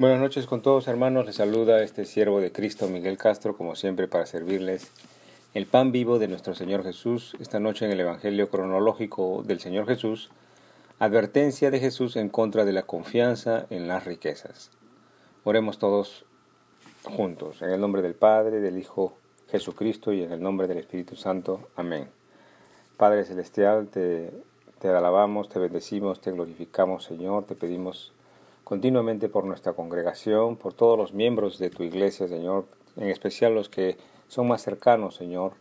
Buenas noches con todos hermanos, les saluda este siervo de Cristo Miguel Castro, como siempre para servirles el pan vivo de nuestro Señor Jesús, esta noche en el Evangelio cronológico del Señor Jesús, advertencia de Jesús en contra de la confianza en las riquezas. Oremos todos juntos, en el nombre del Padre, del Hijo Jesucristo y en el nombre del Espíritu Santo. Amén. Padre Celestial, te, te alabamos, te bendecimos, te glorificamos, Señor, te pedimos continuamente por nuestra congregación, por todos los miembros de tu iglesia, Señor, en especial los que son más cercanos, Señor.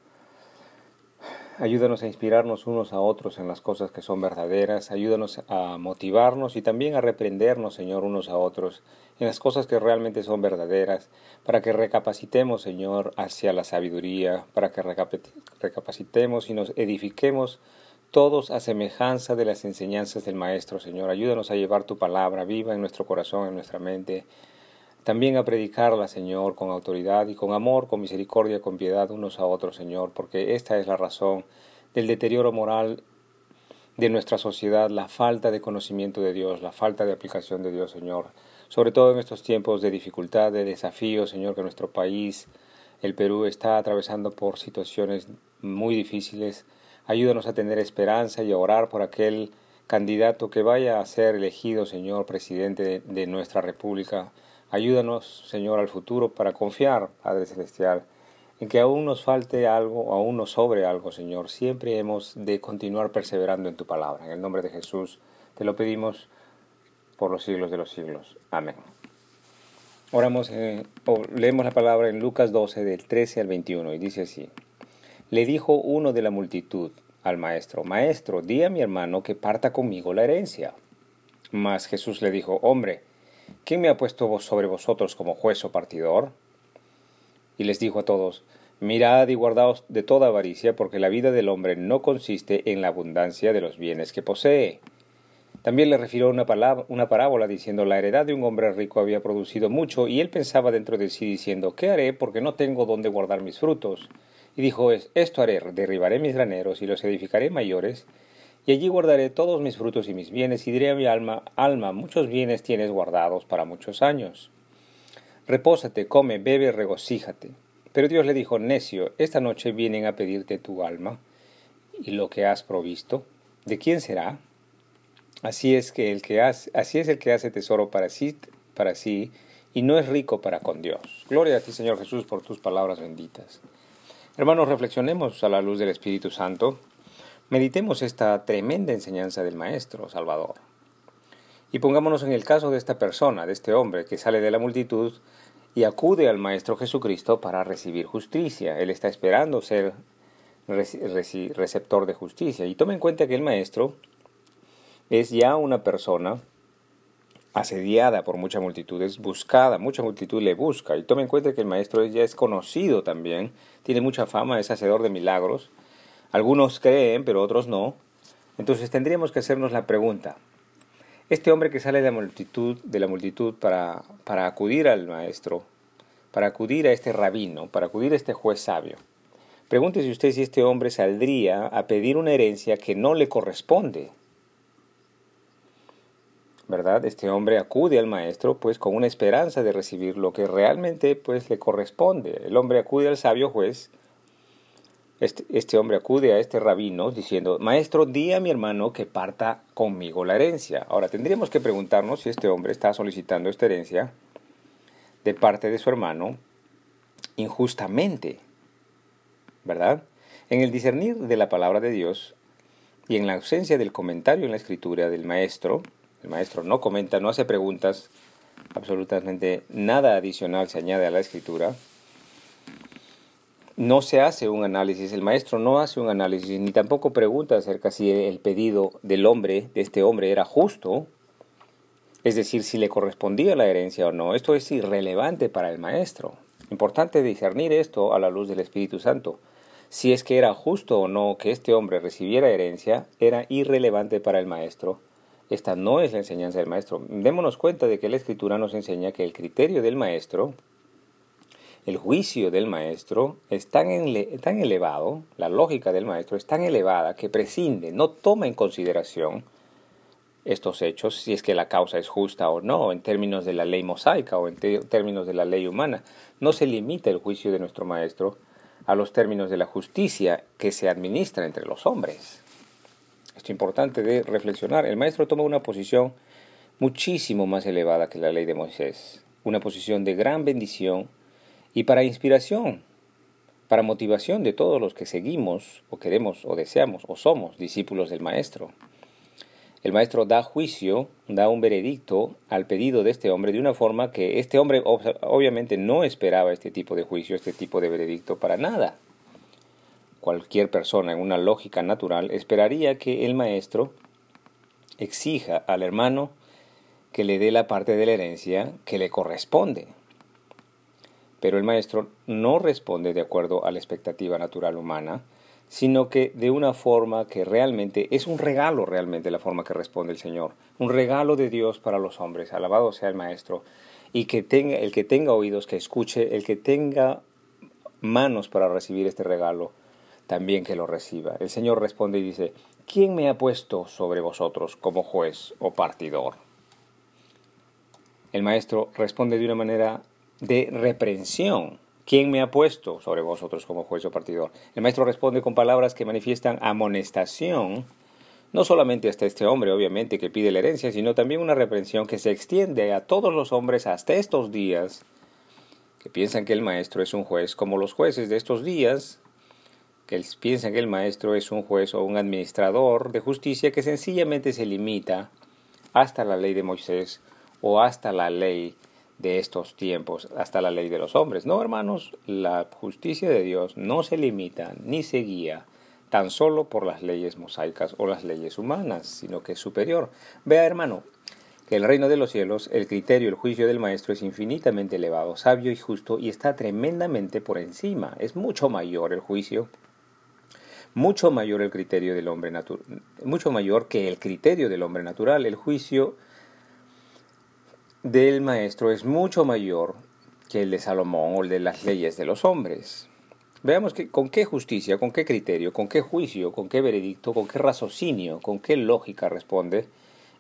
Ayúdanos a inspirarnos unos a otros en las cosas que son verdaderas, ayúdanos a motivarnos y también a reprendernos, Señor, unos a otros en las cosas que realmente son verdaderas, para que recapacitemos, Señor, hacia la sabiduría, para que recapacitemos y nos edifiquemos todos a semejanza de las enseñanzas del Maestro, Señor. Ayúdanos a llevar tu palabra viva en nuestro corazón, en nuestra mente. También a predicarla, Señor, con autoridad y con amor, con misericordia, con piedad unos a otros, Señor, porque esta es la razón del deterioro moral de nuestra sociedad, la falta de conocimiento de Dios, la falta de aplicación de Dios, Señor. Sobre todo en estos tiempos de dificultad, de desafío, Señor, que nuestro país, el Perú, está atravesando por situaciones muy difíciles. Ayúdanos a tener esperanza y a orar por aquel candidato que vaya a ser elegido, Señor, presidente de, nuestra República. Ayúdanos, Señor, al futuro para confiar, Padre Celestial, en que aún nos falte algo, aún nos sobre algo, Señor. Siempre hemos de continuar perseverando en tu palabra. En el nombre de Jesús te lo pedimos por los siglos de los siglos. Amén. Oramos, eh, leemos la palabra en Lucas 12, del 13 al 21, y dice así. Le dijo uno de la multitud al maestro, Maestro, di a mi hermano que parta conmigo la herencia. Mas Jesús le dijo, Hombre, ¿quién me ha puesto sobre vosotros como juez o partidor? Y les dijo a todos, Mirad y guardaos de toda avaricia, porque la vida del hombre no consiste en la abundancia de los bienes que posee. También le refirió una, una parábola diciendo, La heredad de un hombre rico había producido mucho, y él pensaba dentro de sí diciendo, ¿qué haré porque no tengo dónde guardar mis frutos? Y dijo, esto haré, derribaré mis graneros y los edificaré mayores, y allí guardaré todos mis frutos y mis bienes, y diré a mi alma, alma, muchos bienes tienes guardados para muchos años. Repósate, come, bebe, regocíjate. Pero Dios le dijo, necio, esta noche vienen a pedirte tu alma, y lo que has provisto, ¿de quién será? Así es que el que hace, así es el que hace tesoro para sí, para sí, y no es rico para con Dios. Gloria a ti, Señor Jesús, por tus palabras benditas. Hermanos, reflexionemos a la luz del Espíritu Santo, meditemos esta tremenda enseñanza del Maestro Salvador. Y pongámonos en el caso de esta persona, de este hombre que sale de la multitud y acude al Maestro Jesucristo para recibir justicia. Él está esperando ser receptor de justicia. Y tome en cuenta que el Maestro es ya una persona asediada por mucha multitud, es buscada, mucha multitud le busca. Y tome en cuenta que el maestro ya es conocido también, tiene mucha fama, es hacedor de milagros. Algunos creen, pero otros no. Entonces tendríamos que hacernos la pregunta, este hombre que sale de la multitud, de la multitud para, para acudir al maestro, para acudir a este rabino, para acudir a este juez sabio, pregúntese usted si este hombre saldría a pedir una herencia que no le corresponde ¿verdad? Este hombre acude al maestro pues con una esperanza de recibir lo que realmente pues le corresponde. El hombre acude al sabio juez, este, este, hombre acude a este rabino diciendo, maestro, di a mi hermano que parta conmigo la herencia. Ahora tendríamos que preguntarnos si este hombre está solicitando esta herencia de parte de su hermano injustamente, ¿verdad? En el discernir de la palabra de Dios y en la ausencia del comentario en la escritura del maestro, el maestro no comenta, no hace preguntas, absolutamente nada adicional se añade a la escritura. No se hace un análisis, el maestro no hace un análisis, ni tampoco pregunta acerca si el pedido del hombre, de este hombre, era justo, es decir, si le correspondía la herencia o no. Esto es irrelevante para el maestro. Importante discernir esto a la luz del Espíritu Santo. Si es que era justo o no que este hombre recibiera herencia, era irrelevante para el maestro esta no es la enseñanza del maestro. Démonos cuenta de que la escritura nos enseña que el criterio del maestro, el juicio del maestro es tan, tan elevado, la lógica del maestro es tan elevada que prescinde, no toma en consideración estos hechos, si es que la causa es justa o no, en términos de la ley mosaica o en términos de la ley humana. No se limita el juicio de nuestro Maestro a los términos de la justicia que se administra entre los hombres. Esto es importante de reflexionar. El Maestro toma una posición muchísimo más elevada que la ley de Moisés, una posición de gran bendición y para inspiración, para motivación de todos los que seguimos o queremos o deseamos o somos discípulos del Maestro. El Maestro da juicio, da un veredicto al pedido de este hombre de una forma que este hombre obviamente no esperaba este tipo de juicio, este tipo de veredicto para nada. Cualquier persona en una lógica natural esperaría que el Maestro exija al hermano que le dé la parte de la herencia que le corresponde. Pero el maestro no responde de acuerdo a la expectativa natural humana, sino que de una forma que realmente es un regalo realmente la forma que responde el Señor, un regalo de Dios para los hombres, alabado sea el maestro, y que tenga el que tenga oídos que escuche, el que tenga manos para recibir este regalo, también que lo reciba. El Señor responde y dice, ¿quién me ha puesto sobre vosotros como juez o partidor? El maestro responde de una manera de reprensión. ¿Quién me ha puesto sobre vosotros como juez o partidor? El maestro responde con palabras que manifiestan amonestación, no solamente hasta este hombre, obviamente, que pide la herencia, sino también una reprensión que se extiende a todos los hombres hasta estos días, que piensan que el maestro es un juez como los jueces de estos días, que piensan que el maestro es un juez o un administrador de justicia que sencillamente se limita hasta la ley de Moisés o hasta la ley de estos tiempos, hasta la ley de los hombres. No, hermanos, la justicia de Dios no se limita ni se guía tan solo por las leyes mosaicas o las leyes humanas, sino que es superior. Vea, hermano, que el reino de los cielos, el criterio, el juicio del Maestro es infinitamente elevado, sabio y justo y está tremendamente por encima. Es mucho mayor el juicio, mucho mayor el criterio del hombre mucho mayor que el criterio del hombre natural. El juicio del maestro es mucho mayor que el de Salomón o el de las leyes de los hombres. Veamos que, con qué justicia, con qué criterio, con qué juicio, con qué veredicto, con qué raciocinio, con qué lógica responde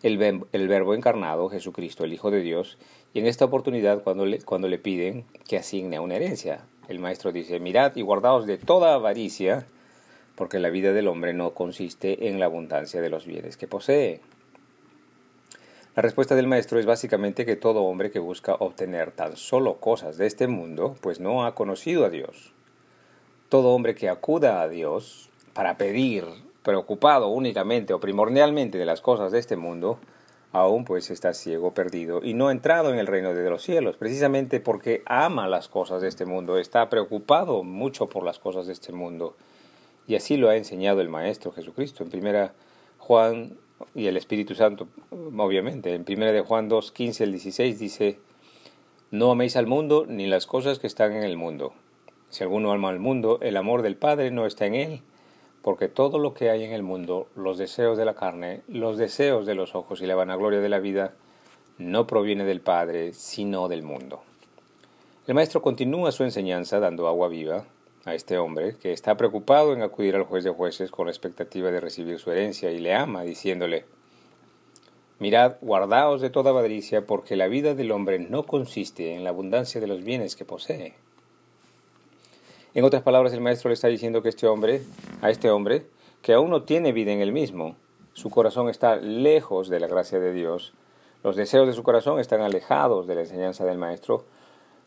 el, el verbo encarnado, Jesucristo, el Hijo de Dios, y en esta oportunidad cuando le, cuando le piden que asigne una herencia. El maestro dice, mirad y guardaos de toda avaricia, porque la vida del hombre no consiste en la abundancia de los bienes que posee. La respuesta del maestro es básicamente que todo hombre que busca obtener tan solo cosas de este mundo, pues no ha conocido a Dios. Todo hombre que acuda a Dios para pedir, preocupado únicamente o primordialmente de las cosas de este mundo, aún pues está ciego, perdido y no ha entrado en el reino de los cielos, precisamente porque ama las cosas de este mundo, está preocupado mucho por las cosas de este mundo. Y así lo ha enseñado el Maestro Jesucristo. En primera Juan y el Espíritu Santo, obviamente. En 1 de Juan 2, 15 al 16 dice, no améis al mundo ni las cosas que están en el mundo. Si alguno ama al mundo, el amor del Padre no está en él, porque todo lo que hay en el mundo, los deseos de la carne, los deseos de los ojos y la vanagloria de la vida, no proviene del Padre, sino del mundo. El maestro continúa su enseñanza dando agua viva, a este hombre, que está preocupado en acudir al juez de jueces con la expectativa de recibir su herencia, y le ama, diciéndole, Mirad, guardaos de toda avaricia, porque la vida del hombre no consiste en la abundancia de los bienes que posee. En otras palabras, el maestro le está diciendo que este hombre, a este hombre, que aún no tiene vida en él mismo, su corazón está lejos de la gracia de Dios, los deseos de su corazón están alejados de la enseñanza del maestro,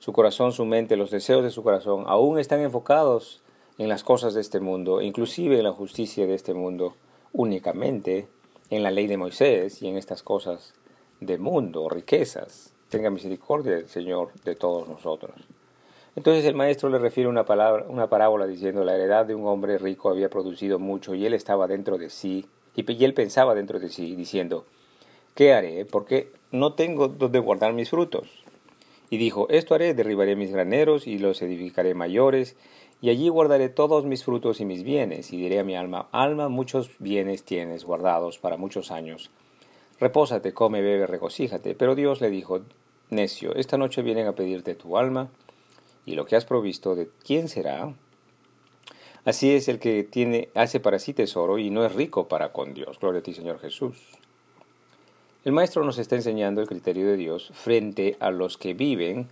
su corazón, su mente, los deseos de su corazón aún están enfocados en las cosas de este mundo, inclusive en la justicia de este mundo, únicamente en la ley de Moisés y en estas cosas de mundo, riquezas. Tenga misericordia el Señor de todos nosotros. Entonces el maestro le refiere una, palabra, una parábola diciendo la heredad de un hombre rico había producido mucho y él estaba dentro de sí, y él pensaba dentro de sí, diciendo, ¿qué haré? Porque no tengo donde guardar mis frutos. Y dijo, esto haré, derribaré mis graneros y los edificaré mayores, y allí guardaré todos mis frutos y mis bienes, y diré a mi alma, alma, muchos bienes tienes guardados para muchos años. Repósate, come, bebe, regocíjate. Pero Dios le dijo, necio, esta noche vienen a pedirte tu alma, y lo que has provisto, ¿de quién será? Así es el que tiene, hace para sí tesoro y no es rico para con Dios. Gloria a ti, Señor Jesús. El maestro nos está enseñando el criterio de Dios frente a los que viven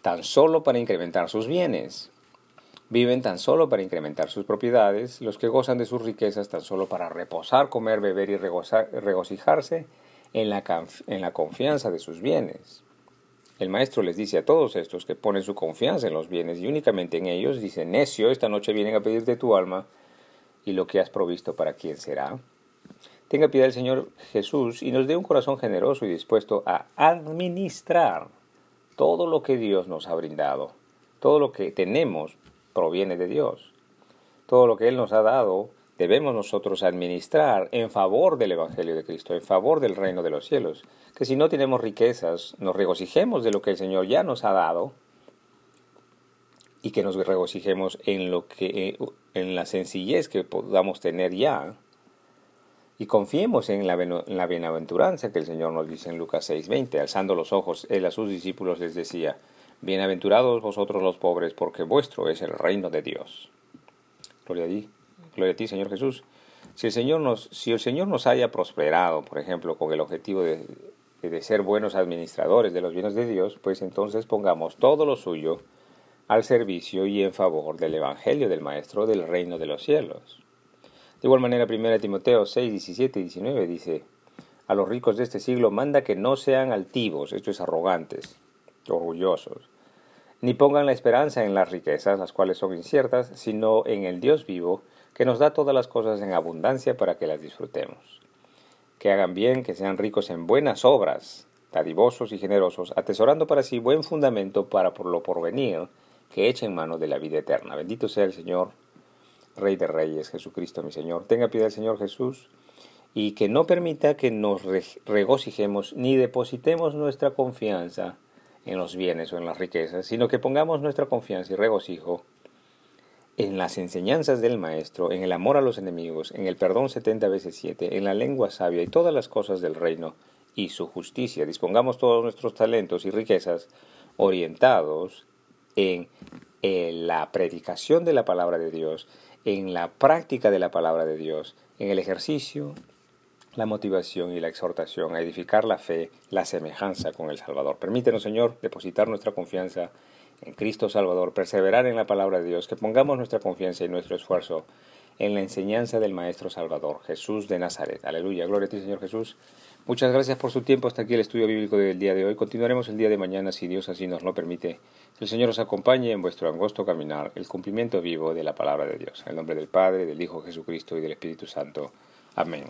tan solo para incrementar sus bienes. Viven tan solo para incrementar sus propiedades, los que gozan de sus riquezas tan solo para reposar, comer, beber y regocijarse en la, en la confianza de sus bienes. El maestro les dice a todos estos que ponen su confianza en los bienes y únicamente en ellos, dice, necio, esta noche vienen a pedirte tu alma y lo que has provisto para quién será. Tenga piedad el Señor Jesús y nos dé un corazón generoso y dispuesto a administrar todo lo que Dios nos ha brindado. Todo lo que tenemos proviene de Dios. Todo lo que Él nos ha dado debemos nosotros administrar en favor del Evangelio de Cristo, en favor del reino de los cielos. Que si no tenemos riquezas, nos regocijemos de lo que el Señor ya nos ha dado y que nos regocijemos en lo que en la sencillez que podamos tener ya y confiemos en la, en la bienaventuranza que el Señor nos dice en Lucas 6:20, alzando los ojos él a sus discípulos les decía: Bienaventurados vosotros los pobres, porque vuestro es el reino de Dios. Gloria a ti. Gloria a ti, Señor Jesús. Si el Señor nos, si el Señor nos haya prosperado, por ejemplo, con el objetivo de, de ser buenos administradores de los bienes de Dios, pues entonces pongamos todo lo suyo al servicio y en favor del Evangelio del Maestro del reino de los cielos. Igual manera, 1 Timoteo 6, 17 y 19 dice, a los ricos de este siglo manda que no sean altivos, esto es arrogantes, orgullosos, ni pongan la esperanza en las riquezas, las cuales son inciertas, sino en el Dios vivo, que nos da todas las cosas en abundancia para que las disfrutemos. Que hagan bien, que sean ricos en buenas obras, dadivosos y generosos, atesorando para sí buen fundamento para por lo porvenir, que echen mano de la vida eterna. Bendito sea el Señor, Rey de Reyes, Jesucristo mi Señor. Tenga piedad el Señor Jesús y que no permita que nos regocijemos ni depositemos nuestra confianza en los bienes o en las riquezas, sino que pongamos nuestra confianza y regocijo en las enseñanzas del Maestro, en el amor a los enemigos, en el perdón setenta veces siete, en la lengua sabia y todas las cosas del reino y su justicia. Dispongamos todos nuestros talentos y riquezas orientados en, en la predicación de la palabra de Dios, en la práctica de la palabra de Dios, en el ejercicio, la motivación y la exhortación a edificar la fe, la semejanza con el Salvador. Permítenos, Señor, depositar nuestra confianza en Cristo Salvador, perseverar en la palabra de Dios, que pongamos nuestra confianza y nuestro esfuerzo en la enseñanza del Maestro Salvador, Jesús de Nazaret. Aleluya, gloria a ti, Señor Jesús. Muchas gracias por su tiempo. Hasta aquí el estudio bíblico del día de hoy. Continuaremos el día de mañana, si Dios así nos lo permite. El Señor os acompañe en vuestro angosto caminar, el cumplimiento vivo de la palabra de Dios. En el nombre del Padre, del Hijo Jesucristo y del Espíritu Santo. Amén.